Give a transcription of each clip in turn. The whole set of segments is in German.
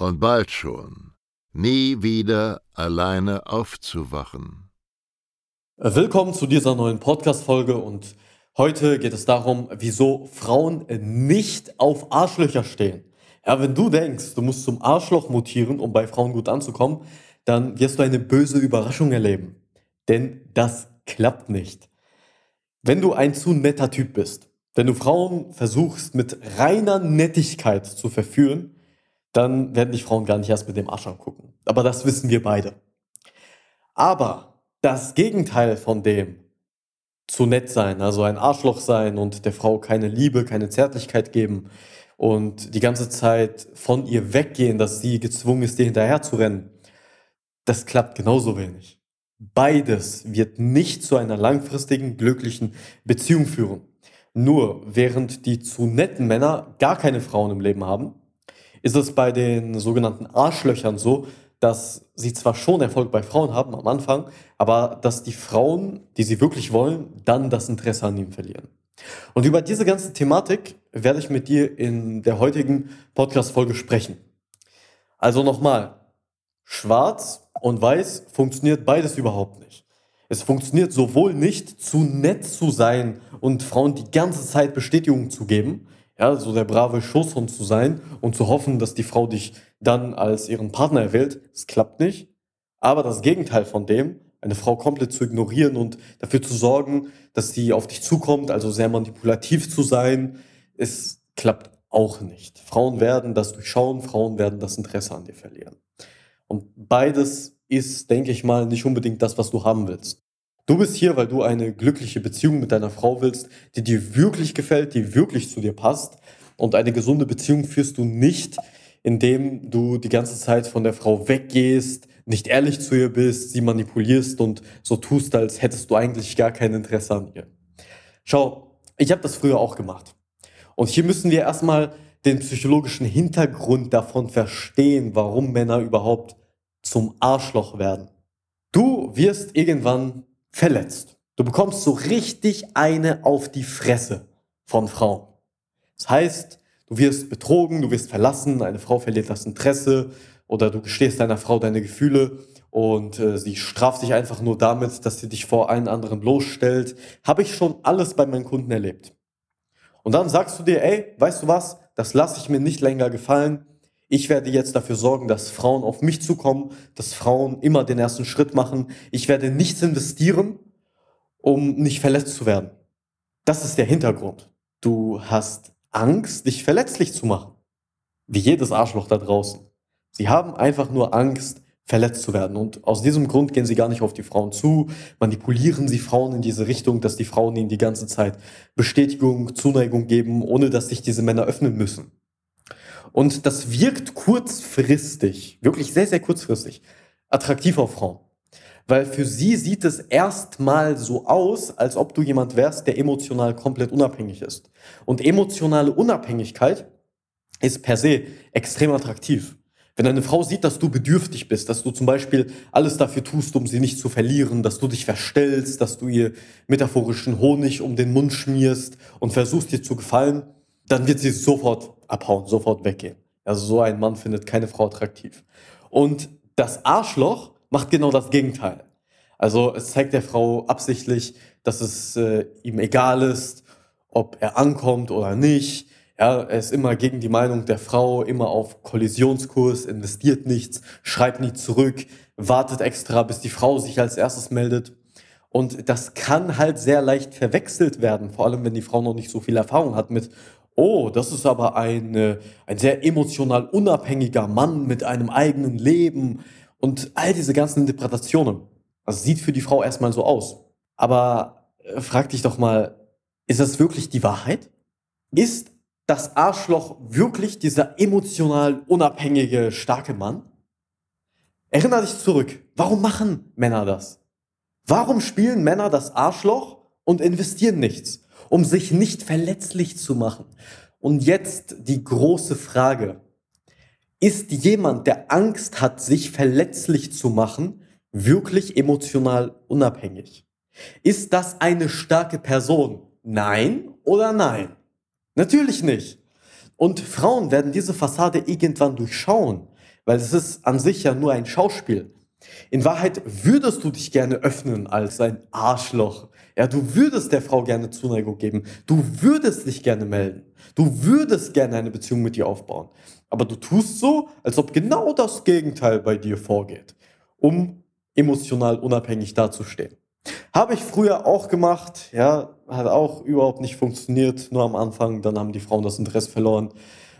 und bald schon nie wieder alleine aufzuwachen. Willkommen zu dieser neuen Podcast-Folge und heute geht es darum, wieso Frauen nicht auf Arschlöcher stehen. Ja, wenn du denkst, du musst zum Arschloch mutieren, um bei Frauen gut anzukommen, dann wirst du eine böse Überraschung erleben denn das klappt nicht. Wenn du ein zu netter Typ bist, wenn du Frauen versuchst mit reiner Nettigkeit zu verführen, dann werden dich Frauen gar nicht erst mit dem Arsch angucken. Aber das wissen wir beide. Aber das Gegenteil von dem zu nett sein, also ein Arschloch sein und der Frau keine Liebe, keine Zärtlichkeit geben und die ganze Zeit von ihr weggehen, dass sie gezwungen ist, dir hinterher zu rennen, das klappt genauso wenig. Beides wird nicht zu einer langfristigen, glücklichen Beziehung führen. Nur während die zu netten Männer gar keine Frauen im Leben haben, ist es bei den sogenannten Arschlöchern so, dass sie zwar schon Erfolg bei Frauen haben am Anfang, aber dass die Frauen, die sie wirklich wollen, dann das Interesse an ihm verlieren. Und über diese ganze Thematik werde ich mit dir in der heutigen Podcast-Folge sprechen. Also nochmal, schwarz und weiß funktioniert beides überhaupt nicht. Es funktioniert sowohl nicht, zu nett zu sein und Frauen die ganze Zeit Bestätigung zu geben, ja, so der brave Schusshund zu sein und zu hoffen, dass die Frau dich dann als ihren Partner erwählt. Es klappt nicht. Aber das Gegenteil von dem, eine Frau komplett zu ignorieren und dafür zu sorgen, dass sie auf dich zukommt, also sehr manipulativ zu sein, es klappt auch nicht. Frauen werden das durchschauen, Frauen werden das Interesse an dir verlieren. Und beides ist, denke ich mal, nicht unbedingt das, was du haben willst. Du bist hier, weil du eine glückliche Beziehung mit deiner Frau willst, die dir wirklich gefällt, die wirklich zu dir passt. Und eine gesunde Beziehung führst du nicht, indem du die ganze Zeit von der Frau weggehst, nicht ehrlich zu ihr bist, sie manipulierst und so tust, als hättest du eigentlich gar kein Interesse an ihr. Schau, ich habe das früher auch gemacht. Und hier müssen wir erstmal den psychologischen Hintergrund davon verstehen, warum Männer überhaupt zum Arschloch werden. Du wirst irgendwann verletzt. Du bekommst so richtig eine auf die Fresse von Frauen. Das heißt, du wirst betrogen, du wirst verlassen, eine Frau verliert das Interesse oder du gestehst deiner Frau deine Gefühle und äh, sie straft dich einfach nur damit, dass sie dich vor allen anderen bloßstellt. Habe ich schon alles bei meinen Kunden erlebt. Und dann sagst du dir, ey, weißt du was, das lasse ich mir nicht länger gefallen. Ich werde jetzt dafür sorgen, dass Frauen auf mich zukommen, dass Frauen immer den ersten Schritt machen. Ich werde nichts investieren, um nicht verletzt zu werden. Das ist der Hintergrund. Du hast Angst, dich verletzlich zu machen. Wie jedes Arschloch da draußen. Sie haben einfach nur Angst, verletzt zu werden. Und aus diesem Grund gehen sie gar nicht auf die Frauen zu, manipulieren sie Frauen in diese Richtung, dass die Frauen ihnen die ganze Zeit Bestätigung, Zuneigung geben, ohne dass sich diese Männer öffnen müssen. Und das wirkt kurzfristig, wirklich sehr, sehr kurzfristig, attraktiv auf Frauen. Weil für sie sieht es erstmal so aus, als ob du jemand wärst, der emotional komplett unabhängig ist. Und emotionale Unabhängigkeit ist per se extrem attraktiv. Wenn eine Frau sieht, dass du bedürftig bist, dass du zum Beispiel alles dafür tust, um sie nicht zu verlieren, dass du dich verstellst, dass du ihr metaphorischen Honig um den Mund schmierst und versuchst ihr zu gefallen, dann wird sie sofort abhauen, sofort weggehen. Also so ein Mann findet keine Frau attraktiv. Und das Arschloch macht genau das Gegenteil. Also es zeigt der Frau absichtlich, dass es äh, ihm egal ist, ob er ankommt oder nicht. Ja, er ist immer gegen die Meinung der Frau, immer auf Kollisionskurs, investiert nichts, schreibt nie zurück, wartet extra, bis die Frau sich als erstes meldet. Und das kann halt sehr leicht verwechselt werden, vor allem wenn die Frau noch nicht so viel Erfahrung hat mit, oh, das ist aber ein, ein sehr emotional unabhängiger Mann mit einem eigenen Leben und all diese ganzen Interpretationen. Das sieht für die Frau erstmal so aus. Aber äh, frag dich doch mal, ist das wirklich die Wahrheit? Ist das Arschloch wirklich dieser emotional unabhängige, starke Mann? Erinner dich zurück. Warum machen Männer das? Warum spielen Männer das Arschloch und investieren nichts? Um sich nicht verletzlich zu machen. Und jetzt die große Frage. Ist jemand, der Angst hat, sich verletzlich zu machen, wirklich emotional unabhängig? Ist das eine starke Person? Nein oder nein? Natürlich nicht. Und Frauen werden diese Fassade irgendwann durchschauen, weil es ist an sich ja nur ein Schauspiel. In Wahrheit würdest du dich gerne öffnen als ein Arschloch. Ja, du würdest der Frau gerne Zuneigung geben. Du würdest dich gerne melden. Du würdest gerne eine Beziehung mit ihr aufbauen. Aber du tust so, als ob genau das Gegenteil bei dir vorgeht, um emotional unabhängig dazustehen. Habe ich früher auch gemacht, ja, hat auch überhaupt nicht funktioniert, nur am Anfang, dann haben die Frauen das Interesse verloren.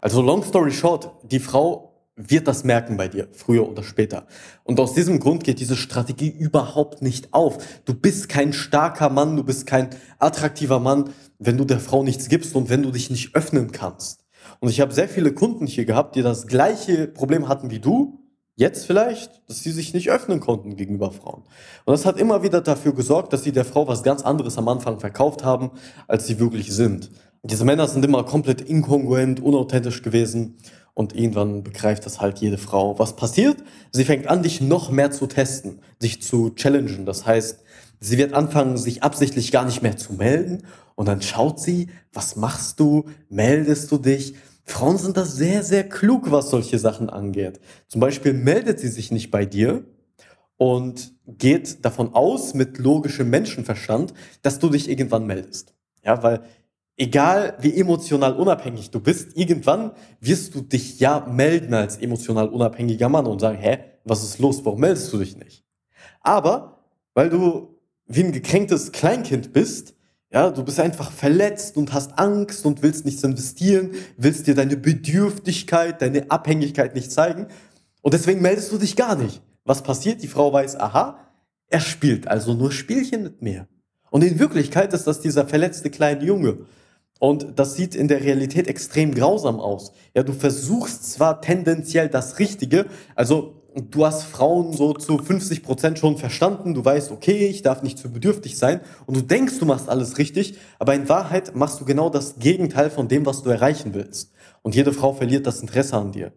Also long story short, die Frau wird das merken bei dir, früher oder später. Und aus diesem Grund geht diese Strategie überhaupt nicht auf. Du bist kein starker Mann, du bist kein attraktiver Mann, wenn du der Frau nichts gibst und wenn du dich nicht öffnen kannst. Und ich habe sehr viele Kunden hier gehabt, die das gleiche Problem hatten wie du, jetzt vielleicht, dass sie sich nicht öffnen konnten gegenüber Frauen. Und das hat immer wieder dafür gesorgt, dass sie der Frau was ganz anderes am Anfang verkauft haben, als sie wirklich sind. Diese Männer sind immer komplett inkongruent, unauthentisch gewesen und irgendwann begreift das halt jede Frau. Was passiert? Sie fängt an, dich noch mehr zu testen, sich zu challengen. Das heißt, sie wird anfangen, sich absichtlich gar nicht mehr zu melden und dann schaut sie, was machst du? Meldest du dich? Frauen sind da sehr, sehr klug, was solche Sachen angeht. Zum Beispiel meldet sie sich nicht bei dir und geht davon aus, mit logischem Menschenverstand, dass du dich irgendwann meldest. Ja, weil egal wie emotional unabhängig du bist, irgendwann wirst du dich ja melden als emotional unabhängiger Mann und sagen, hä, was ist los, warum meldest du dich nicht? Aber, weil du wie ein gekränktes Kleinkind bist, ja, du bist einfach verletzt und hast Angst und willst nichts investieren, willst dir deine Bedürftigkeit, deine Abhängigkeit nicht zeigen. Und deswegen meldest du dich gar nicht. Was passiert? Die Frau weiß, aha, er spielt also nur Spielchen mit mir. Und in Wirklichkeit ist das dieser verletzte kleine Junge. Und das sieht in der Realität extrem grausam aus. Ja, du versuchst zwar tendenziell das Richtige, also du hast Frauen so zu 50 Prozent schon verstanden, du weißt, okay, ich darf nicht zu bedürftig sein und du denkst, du machst alles richtig, aber in Wahrheit machst du genau das Gegenteil von dem, was du erreichen willst. Und jede Frau verliert das Interesse an dir.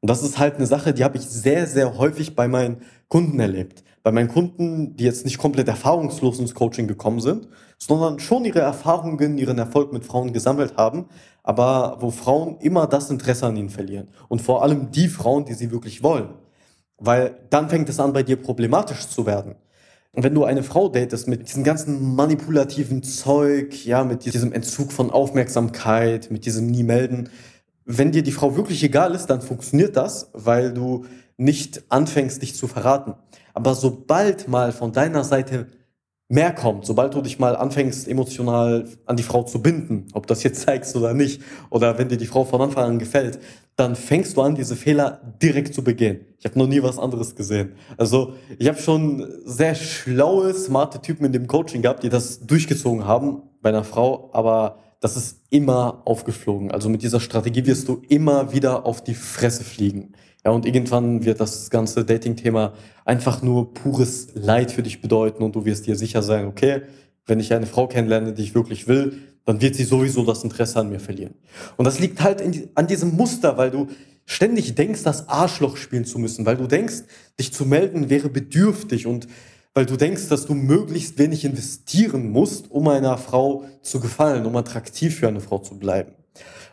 Und das ist halt eine Sache, die habe ich sehr, sehr häufig bei meinen Kunden erlebt. Bei meinen Kunden, die jetzt nicht komplett erfahrungslos ins Coaching gekommen sind, sondern schon ihre Erfahrungen, ihren Erfolg mit Frauen gesammelt haben, aber wo Frauen immer das Interesse an ihnen verlieren. Und vor allem die Frauen, die sie wirklich wollen. Weil dann fängt es an, bei dir problematisch zu werden. Und wenn du eine Frau datest mit diesem ganzen manipulativen Zeug, ja, mit diesem Entzug von Aufmerksamkeit, mit diesem Nie melden, wenn dir die Frau wirklich egal ist, dann funktioniert das, weil du nicht anfängst, dich zu verraten. Aber sobald mal von deiner Seite mehr kommt, sobald du dich mal anfängst, emotional an die Frau zu binden, ob das jetzt zeigst oder nicht, oder wenn dir die Frau von Anfang an gefällt, dann fängst du an, diese Fehler direkt zu begehen. Ich habe noch nie was anderes gesehen. Also ich habe schon sehr schlaue, smarte Typen in dem Coaching gehabt, die das durchgezogen haben bei einer Frau, aber das ist immer aufgeflogen. Also mit dieser Strategie wirst du immer wieder auf die Fresse fliegen. Ja, und irgendwann wird das ganze Dating-Thema einfach nur pures Leid für dich bedeuten und du wirst dir sicher sein, okay, wenn ich eine Frau kennenlerne, die ich wirklich will, dann wird sie sowieso das Interesse an mir verlieren. Und das liegt halt die, an diesem Muster, weil du ständig denkst, das Arschloch spielen zu müssen, weil du denkst, dich zu melden wäre bedürftig und weil du denkst, dass du möglichst wenig investieren musst, um einer Frau zu gefallen, um attraktiv für eine Frau zu bleiben.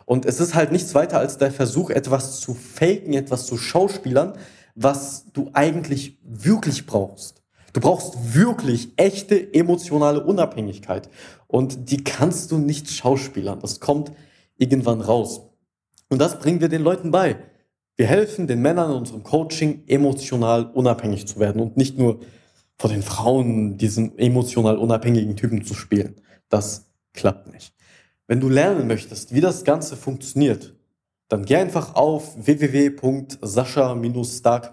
Und es ist halt nichts weiter als der Versuch, etwas zu faken, etwas zu schauspielern, was du eigentlich wirklich brauchst. Du brauchst wirklich echte emotionale Unabhängigkeit. Und die kannst du nicht schauspielern. Das kommt irgendwann raus. Und das bringen wir den Leuten bei. Wir helfen den Männern in unserem Coaching emotional unabhängig zu werden und nicht nur vor den Frauen diesen emotional unabhängigen Typen zu spielen. Das klappt nicht. Wenn du lernen möchtest, wie das Ganze funktioniert, dann geh einfach auf www.sascha-stark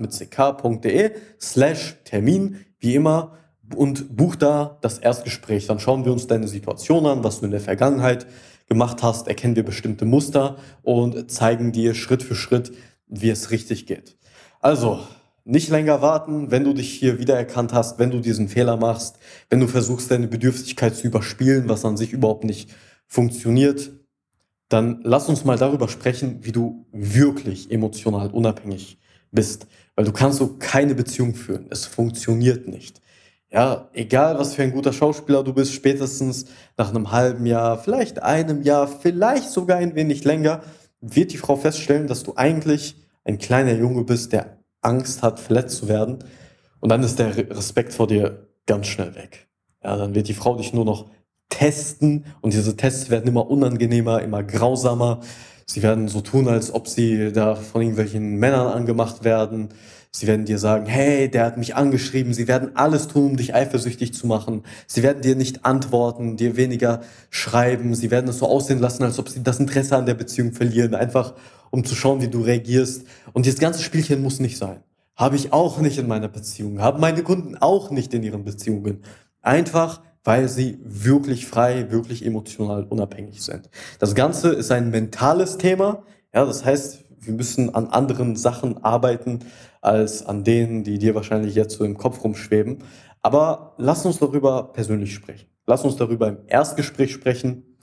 slash Termin, wie immer, und buch da das Erstgespräch. Dann schauen wir uns deine Situation an, was du in der Vergangenheit gemacht hast, erkennen wir bestimmte Muster und zeigen dir Schritt für Schritt, wie es richtig geht. Also, nicht länger warten, wenn du dich hier wiedererkannt hast, wenn du diesen Fehler machst, wenn du versuchst, deine Bedürftigkeit zu überspielen, was an sich überhaupt nicht funktioniert, dann lass uns mal darüber sprechen, wie du wirklich emotional unabhängig bist. Weil du kannst so keine Beziehung führen. Es funktioniert nicht. Ja, egal was für ein guter Schauspieler du bist, spätestens nach einem halben Jahr, vielleicht einem Jahr, vielleicht sogar ein wenig länger, wird die Frau feststellen, dass du eigentlich ein kleiner Junge bist, der Angst hat, verletzt zu werden. Und dann ist der Respekt vor dir ganz schnell weg. Ja, dann wird die Frau dich nur noch testen und diese Tests werden immer unangenehmer, immer grausamer. Sie werden so tun, als ob sie da von irgendwelchen Männern angemacht werden. Sie werden dir sagen, hey, der hat mich angeschrieben. Sie werden alles tun, um dich eifersüchtig zu machen. Sie werden dir nicht antworten, dir weniger schreiben. Sie werden es so aussehen lassen, als ob sie das Interesse an der Beziehung verlieren, einfach um zu schauen, wie du reagierst. Und dieses ganze Spielchen muss nicht sein. Habe ich auch nicht in meiner Beziehung. Haben meine Kunden auch nicht in ihren Beziehungen. Einfach, weil sie wirklich frei, wirklich emotional unabhängig sind. Das Ganze ist ein mentales Thema. Ja, das heißt, wir müssen an anderen Sachen arbeiten als an denen, die dir wahrscheinlich jetzt so im Kopf rumschweben. Aber lass uns darüber persönlich sprechen. Lass uns darüber im Erstgespräch sprechen.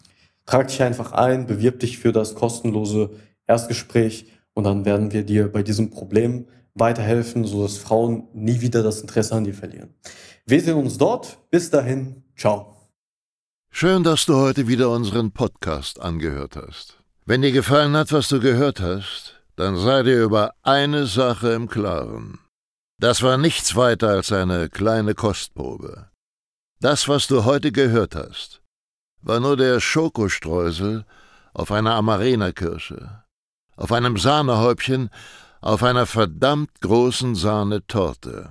Trag dich einfach ein, bewirb dich für das kostenlose Erstgespräch und dann werden wir dir bei diesem Problem weiterhelfen, sodass Frauen nie wieder das Interesse an dir verlieren. Wir sehen uns dort. Bis dahin, ciao. Schön, dass du heute wieder unseren Podcast angehört hast. Wenn dir gefallen hat, was du gehört hast, dann sei dir über eine Sache im Klaren. Das war nichts weiter als eine kleine Kostprobe. Das, was du heute gehört hast, war nur der Schokostreusel auf einer Amarena-Kirsche, auf einem Sahnehäubchen, auf einer verdammt großen Sahnetorte.